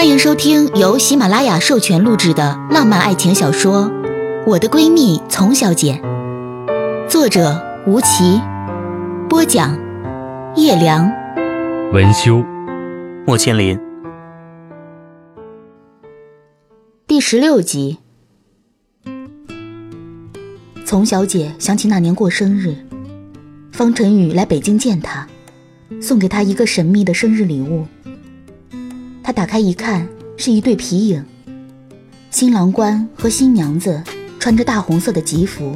欢迎收听由喜马拉雅授权录制的浪漫爱情小说《我的闺蜜丛小姐》，作者吴奇，播讲叶良，文修，莫千林。第十六集，丛小姐想起那年过生日，方晨宇来北京见她，送给她一个神秘的生日礼物。他打开一看，是一对皮影。新郎官和新娘子穿着大红色的吉服，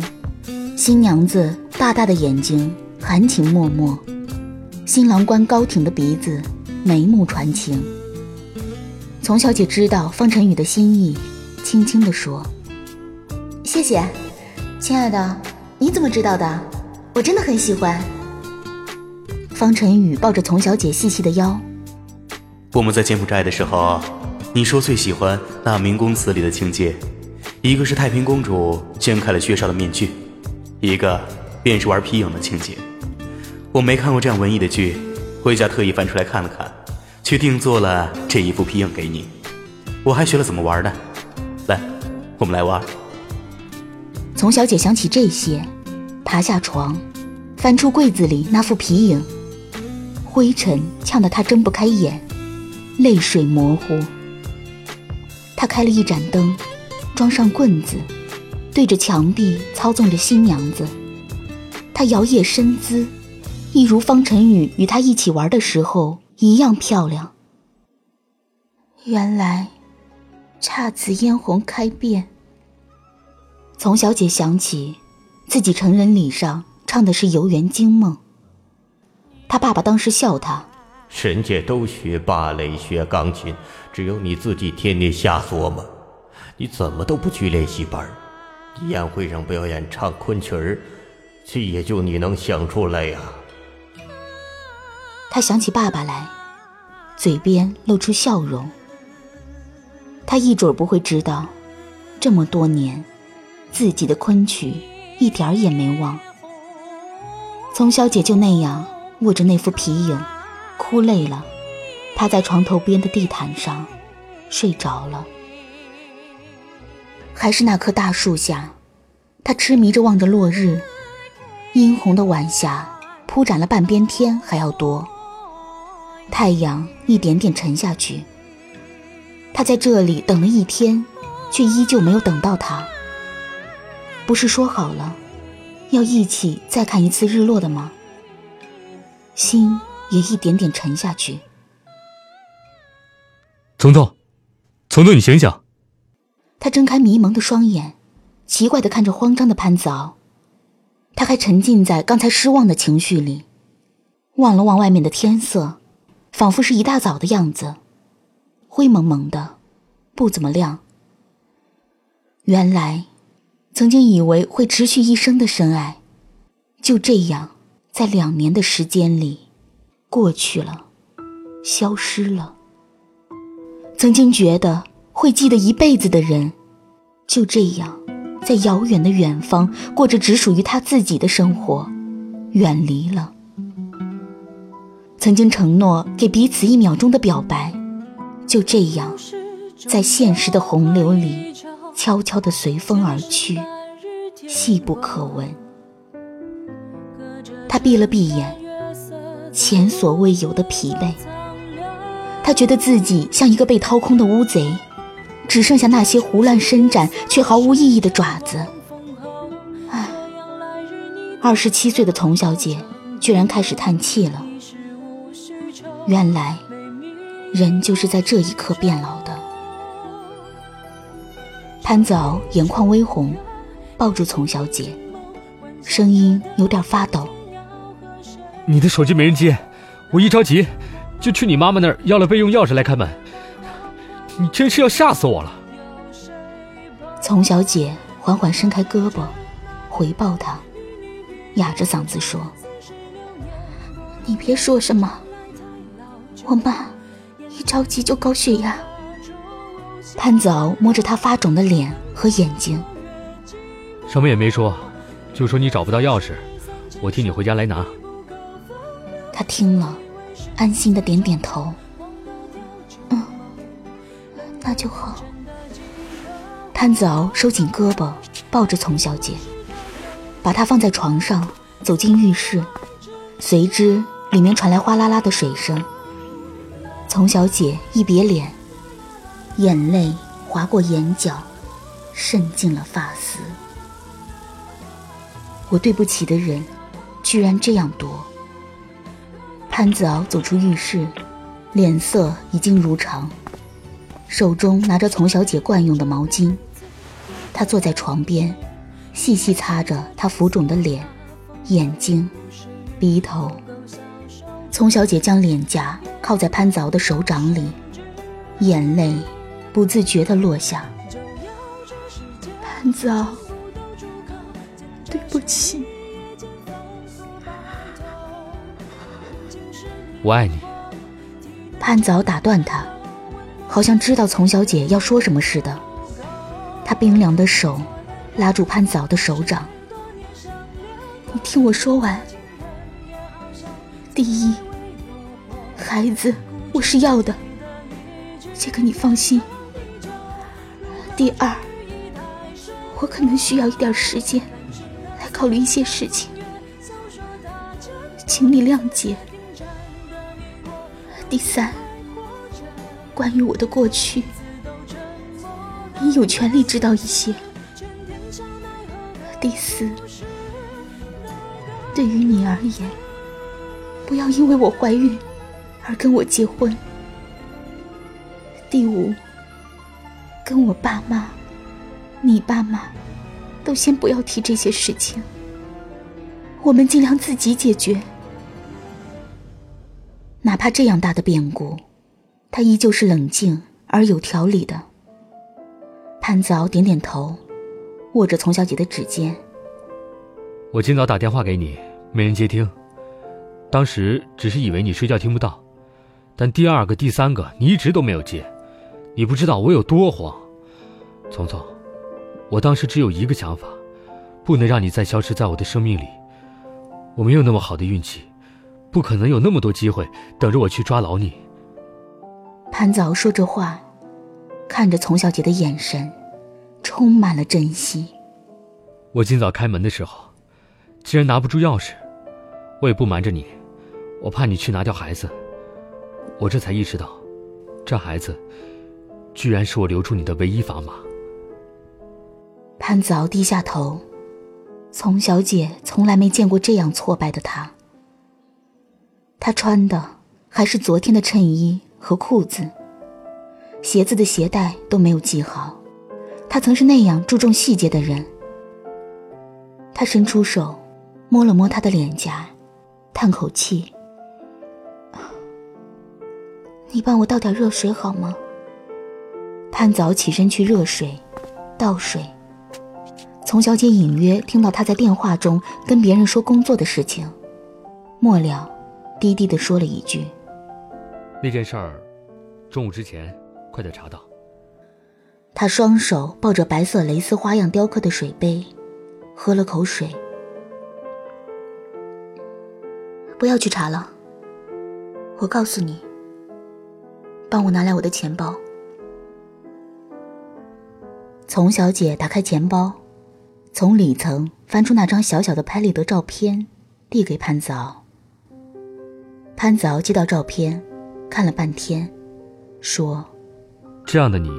新娘子大大的眼睛含情脉脉，新郎官高挺的鼻子眉目传情。丛小姐知道方晨宇的心意，轻轻地说：“谢谢，亲爱的，你怎么知道的？我真的很喜欢。”方晨宇抱着丛小姐细细的腰。我们在柬埔寨的时候，你说最喜欢那明宫词里的情节，一个是太平公主掀开了薛少的面具，一个便是玩皮影的情节。我没看过这样文艺的剧，回家特意翻出来看了看。去定做了这一副皮影给你，我还学了怎么玩呢。来，我们来玩。从小姐想起这些，爬下床，翻出柜子里那副皮影，灰尘呛得她睁不开眼，泪水模糊。他开了一盏灯，装上棍子，对着墙壁操纵着新娘子。她摇曳身姿，一如方晨宇与她一起玩的时候。一样漂亮。原来，姹紫嫣红开遍。丛小姐想起，自己成人礼上唱的是《游园惊梦》。她爸爸当时笑她：“人家都学芭蕾、学钢琴，只有你自己天天瞎琢磨。你怎么都不去练习班？宴会上表演唱昆曲儿，这也就你能想出来呀。”他想起爸爸来，嘴边露出笑容。他一准不会知道，这么多年，自己的昆曲一点儿也没忘。从小姐就那样握着那副皮影，哭累了，趴在床头边的地毯上，睡着了。还是那棵大树下，他痴迷着望着落日，殷红的晚霞铺展了半边天还要多。太阳一点点沉下去。他在这里等了一天，却依旧没有等到他。不是说好了，要一起再看一次日落的吗？心也一点点沉下去。聪聪，聪聪，你醒醒！他睁开迷蒙的双眼，奇怪的看着慌张的潘子敖。他还沉浸在刚才失望的情绪里，望了望外面的天色。仿佛是一大早的样子，灰蒙蒙的，不怎么亮。原来，曾经以为会持续一生的深爱，就这样在两年的时间里过去了，消失了。曾经觉得会记得一辈子的人，就这样在遥远的远方过着只属于他自己的生活，远离了。曾经承诺给彼此一秒钟的表白，就这样，在现实的洪流里悄悄地随风而去，细不可闻。他闭了闭眼，前所未有的疲惫。他觉得自己像一个被掏空的乌贼，只剩下那些胡乱伸展却毫无意义的爪子。唉，二十七岁的丛小姐居然开始叹气了。原来，人就是在这一刻变老的。潘子敖眼眶微红，抱住丛小姐，声音有点发抖：“你的手机没人接，我一着急，就去你妈妈那儿要了备用钥匙来开门。你真是要吓死我了！”丛小姐缓缓伸开胳膊，回抱他，哑着嗓子说：“你别说什么。”我妈一着急就高血压。潘子敖摸着她发肿的脸和眼睛，什么也没说，就说你找不到钥匙，我替你回家来拿。他听了，安心的点点头。嗯。那就好。潘子敖收紧胳膊，抱着丛小姐，把她放在床上，走进浴室，随之里面传来哗啦啦的水声。丛小姐一别脸，眼泪划过眼角，渗进了发丝。我对不起的人，居然这样多。潘子敖走出浴室，脸色已经如常，手中拿着丛小姐惯用的毛巾。他坐在床边，细细擦着她浮肿的脸、眼睛、鼻头。丛小姐将脸颊。靠在潘子敖的手掌里，眼泪不自觉地落下。潘子敖，对不起，我爱你。潘早打断他，好像知道丛小姐要说什么似的。他冰凉的手拉住潘早的手掌，你听我说完。第一。孩子，我是要的，这个你放心。第二，我可能需要一点时间来考虑一些事情，请你谅解。第三，关于我的过去，你有权利知道一些。第四，对于你而言，不要因为我怀孕。而跟我结婚。第五，跟我爸妈、你爸妈，都先不要提这些事情。我们尽量自己解决。哪怕这样大的变故，他依旧是冷静而有条理的。潘子敖点点头，握着丛小姐的指尖。我今早打电话给你，没人接听，当时只是以为你睡觉听不到。但第二个、第三个，你一直都没有接，你不知道我有多慌。聪聪，我当时只有一个想法，不能让你再消失在我的生命里。我没有那么好的运气，不可能有那么多机会等着我去抓牢你。潘子敖说着话，看着丛小姐的眼神，充满了珍惜。我今早开门的时候，既然拿不住钥匙，我也不瞒着你，我怕你去拿掉孩子。我这才意识到，这孩子居然是我留住你的唯一砝码。潘子敖低下头，丛小姐从来没见过这样挫败的他。他穿的还是昨天的衬衣和裤子，鞋子的鞋带都没有系好。他曾是那样注重细节的人。他伸出手，摸了摸他的脸颊，叹口气。你帮我倒点热水好吗？潘早起身去热水，倒水。丛小姐隐约听到他在电话中跟别人说工作的事情，末了，低低的说了一句：“那件事儿，中午之前快点查到。”他双手抱着白色蕾丝花样雕刻的水杯，喝了口水。不要去查了，我告诉你。帮我拿来我的钱包。丛小姐打开钱包，从里层翻出那张小小的拍立得照片，递给潘子敖。潘子敖接到照片，看了半天，说：“这样的你，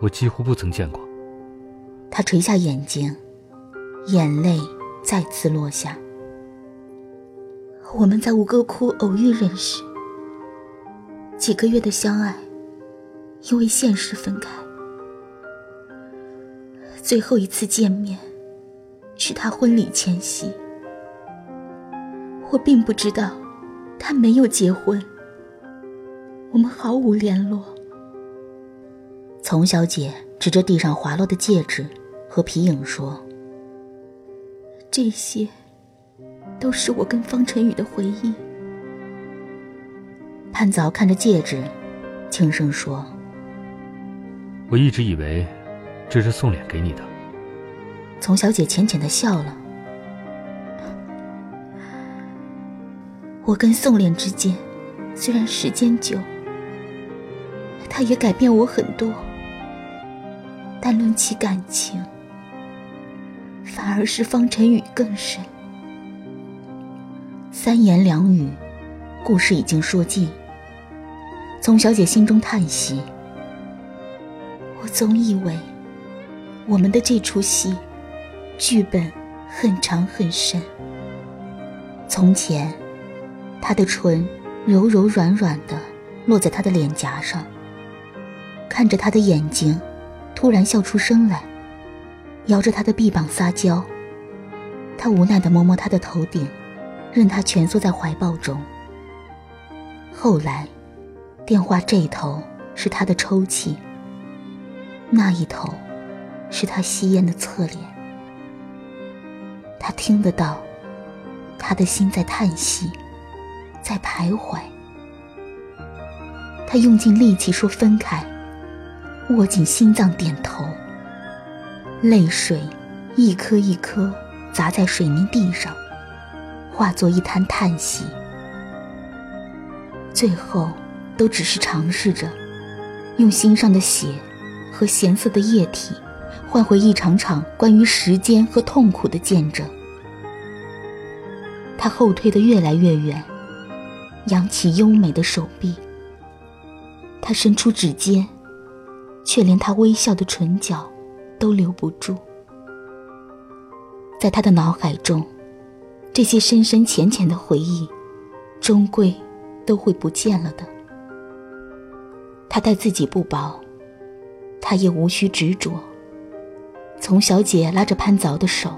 我几乎不曾见过。”他垂下眼睛，眼泪再次落下。我们在吴哥窟偶遇认识。几个月的相爱，因为现实分开。最后一次见面，是他婚礼前夕。我并不知道，他没有结婚。我们毫无联络。丛小姐指着地上滑落的戒指和皮影说：“这些，都是我跟方晨宇的回忆。”潘早看着戒指，轻声说：“我一直以为这是送脸给你的。”丛小姐浅浅的笑了。我跟宋脸之间虽然时间久，他也改变我很多。但论起感情，反而是方晨宇更深。三言两语，故事已经说尽。宗小姐心中叹息：“我总以为，我们的这出戏，剧本很长很深。从前，他的唇柔柔软软的落在他的脸颊上，看着他的眼睛。”突然笑出声来，摇着他的臂膀撒娇。他无奈地摸摸他的头顶，任他蜷缩在怀抱中。后来，电话这一头是他的抽泣，那一头是他吸烟的侧脸。他听得到，他的心在叹息，在徘徊。他用尽力气说分开。握紧心脏，点头。泪水一颗一颗砸在水泥地上，化作一滩叹息。最后，都只是尝试着，用心上的血和咸涩的液体，换回一场场关于时间和痛苦的见证。他后退的越来越远，扬起优美的手臂。他伸出指尖。却连他微笑的唇角都留不住，在他的脑海中，这些深深浅浅的回忆，终归都会不见了的。他待自己不薄，他也无需执着。从小姐拉着潘凿的手，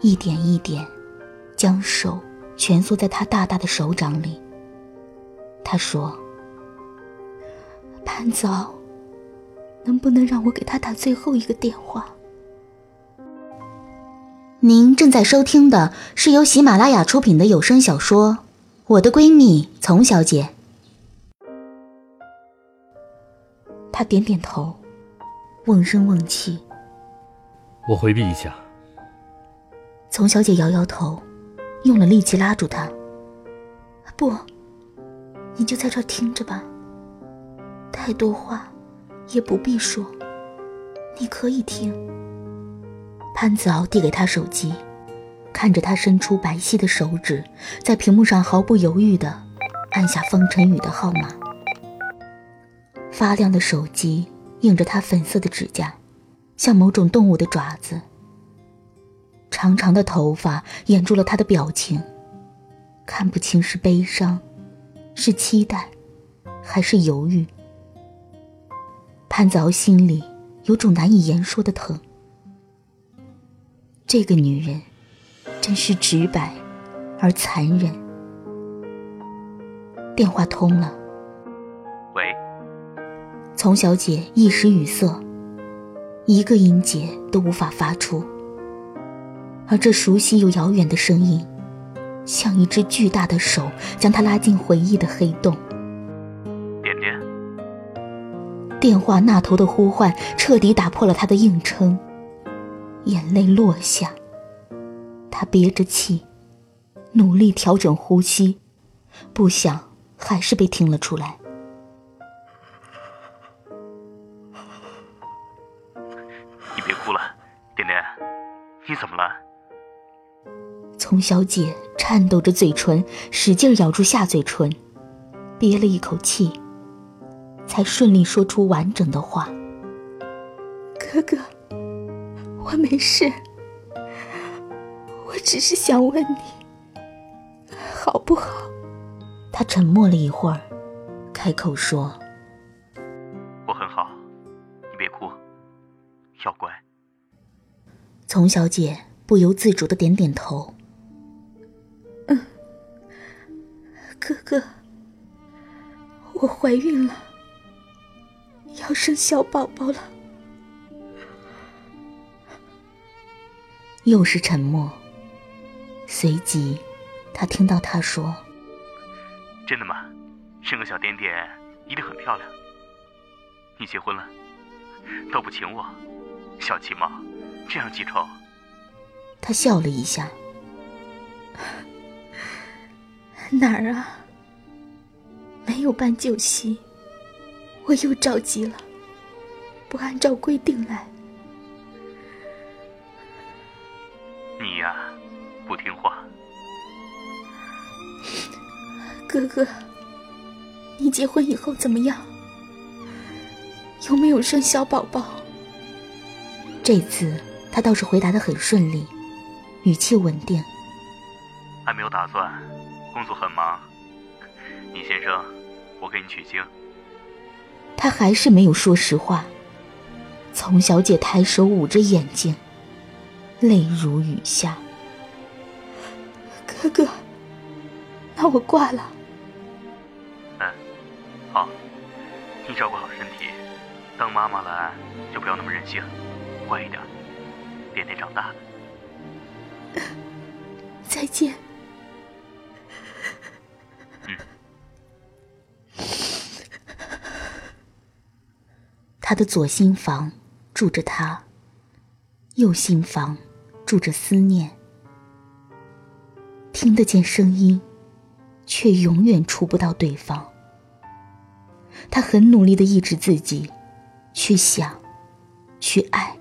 一点一点，将手蜷缩在他大大的手掌里。他说：“潘总。”能不能让我给他打最后一个电话？您正在收听的是由喜马拉雅出品的有声小说《我的闺蜜丛小姐》。他点点头，瓮声瓮气。我回避一下。丛小姐摇摇头，用了力气拉住他。不，你就在这听着吧。太多话。也不必说，你可以听。潘子敖递给他手机，看着他伸出白皙的手指，在屏幕上毫不犹豫地按下方晨宇的号码。发亮的手机映着他粉色的指甲，像某种动物的爪子。长长的头发掩住了他的表情，看不清是悲伤，是期待，还是犹豫。潘子敖心里有种难以言说的疼。这个女人，真是直白而残忍。电话通了。喂。丛小姐一时语塞，一个音节都无法发出。而这熟悉又遥远的声音，像一只巨大的手，将他拉进回忆的黑洞。点点电话那头的呼唤彻底打破了他的硬撑，眼泪落下。他憋着气，努力调整呼吸，不想还是被听了出来。你别哭了，点点，你怎么了？丛小姐颤抖着嘴唇，使劲咬住下嘴唇，憋了一口气。才顺利说出完整的话。哥哥，我没事，我只是想问你，好不好？他沉默了一会儿，开口说：“我很好，你别哭，要乖。”丛小姐不由自主的点点头。哥哥，我怀孕了。要生小宝宝了，又是沉默。随即，他听到他说：“真的吗？生个小点点一定很漂亮。你结婚了，都不请我，小气吗？这样记仇。”他笑了一下：“哪儿啊？没有办酒席。”我又着急了，不按照规定来。你呀，不听话。哥哥，你结婚以后怎么样？有没有生小宝宝？这次他倒是回答的很顺利，语气稳定。还没有打算，工作很忙。你先生，我给你取经。他还是没有说实话。丛小姐抬手捂着眼睛，泪如雨下。哥哥，那我挂了。嗯，好，你照顾好身体，等妈妈来就不要那么任性，乖一点，别得长大。再见。他的左心房住着他，右心房住着思念。听得见声音，却永远触不到对方。他很努力的抑制自己，去想，去爱，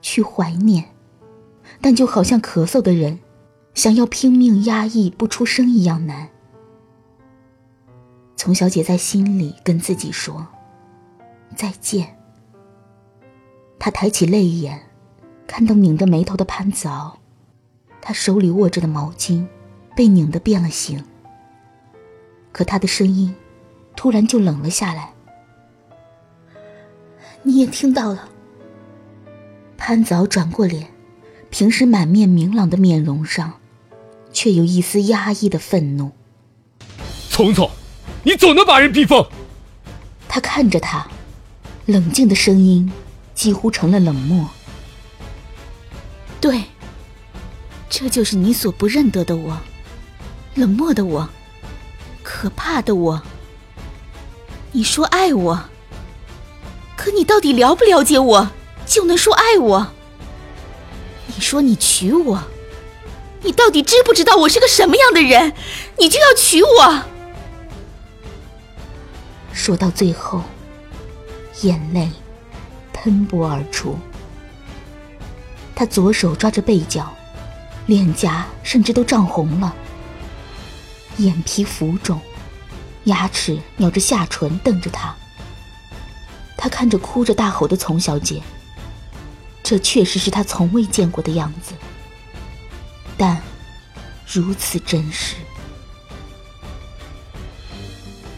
去怀念，但就好像咳嗽的人，想要拼命压抑不出声一样难。丛小姐在心里跟自己说。再见。他抬起泪眼，看到拧着眉头的潘子敖，他手里握着的毛巾被拧得变了形。可他的声音突然就冷了下来。你也听到了。潘子敖转过脸，平时满面明朗的面容上，却有一丝压抑的愤怒。聪聪，你总能把人逼疯。他看着他。冷静的声音几乎成了冷漠。对，这就是你所不认得的我，冷漠的我，可怕的我。你说爱我，可你到底了不了解我，就能说爱我？你说你娶我，你到底知不知道我是个什么样的人，你就要娶我？说到最后。眼泪喷薄而出，他左手抓着背角，脸颊甚至都涨红了，眼皮浮肿，牙齿咬着下唇瞪着他。他看着哭着大吼的丛小姐，这确实是他从未见过的样子，但如此真实。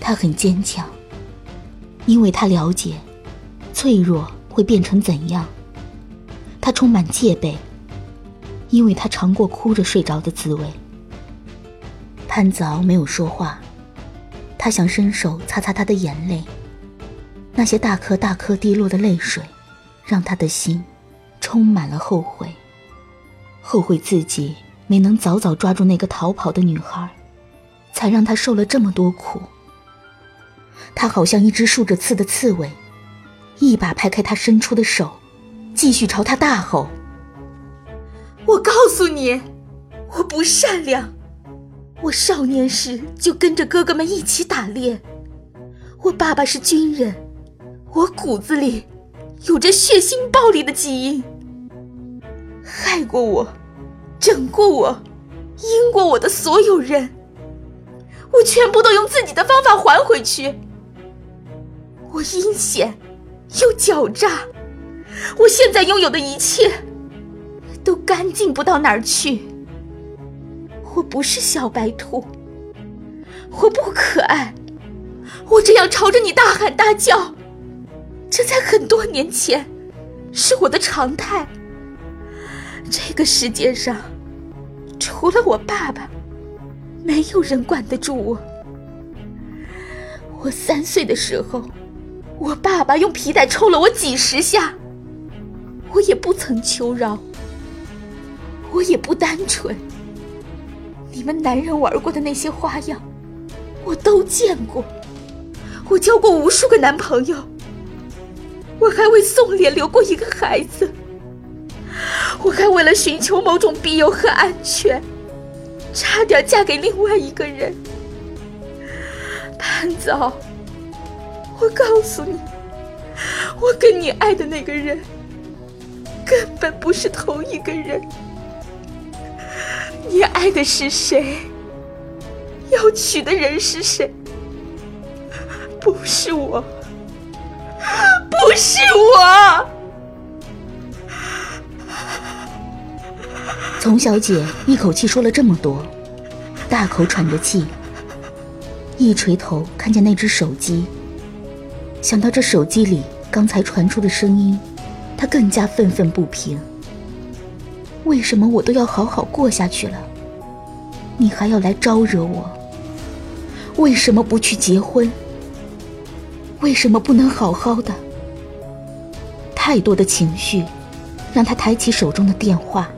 他很坚强，因为他了解。脆弱会变成怎样？他充满戒备，因为他尝过哭着睡着的滋味。潘子敖没有说话，他想伸手擦擦他的眼泪。那些大颗大颗滴落的泪水，让他的心充满了后悔，后悔自己没能早早抓住那个逃跑的女孩，才让她受了这么多苦。他好像一只竖着刺的刺猬。一把拍开他伸出的手，继续朝他大吼：“我告诉你，我不善良。我少年时就跟着哥哥们一起打猎。我爸爸是军人，我骨子里有着血腥暴力的基因。害过我、整过我、阴过我的所有人，我全部都用自己的方法还回去。我阴险。”又狡诈，我现在拥有的一切，都干净不到哪儿去。我不是小白兔，我不可爱，我这样朝着你大喊大叫，这在很多年前是我的常态。这个世界上，除了我爸爸，没有人管得住我。我三岁的时候。我爸爸用皮带抽了我几十下，我也不曾求饶，我也不单纯。你们男人玩过的那些花样，我都见过。我交过无数个男朋友，我还为宋濂留过一个孩子，我还为了寻求某种庇佑和安全，差点嫁给另外一个人。潘总。我告诉你，我跟你爱的那个人根本不是同一个人。你爱的是谁？要娶的人是谁？不是我，不是我。丛小姐一口气说了这么多，大口喘着气，一垂头看见那只手机，想到这手机里刚才传出的声音，他更加愤愤不平。为什么我都要好好过下去了，你还要来招惹我？为什么不去结婚？为什么不能好好的？太多的情绪，让他抬起手中的电话，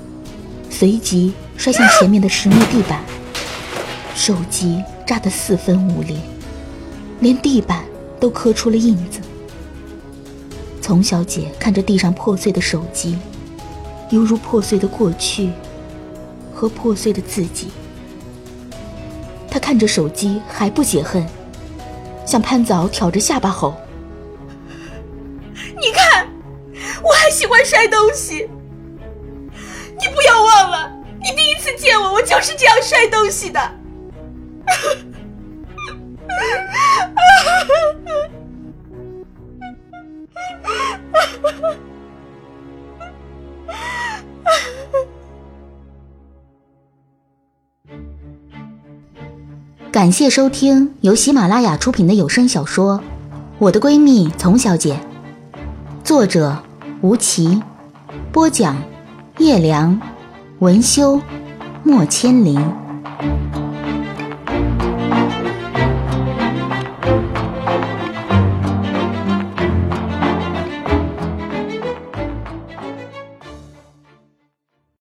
随即摔向前面的实木地板，手机炸得四分五裂，连地板都磕出了印子。丛小姐看着地上破碎的手机，犹如破碎的过去和破碎的自己。她看着手机还不解恨。向潘早挑着下巴吼：“你看，我还喜欢摔东西。你不要忘了，你第一次见我，我就是这样摔东西的。”感谢收听由喜马拉雅出品的有声小说《我的闺蜜丛小姐》，作者吴奇，播讲叶良，文修，莫千灵。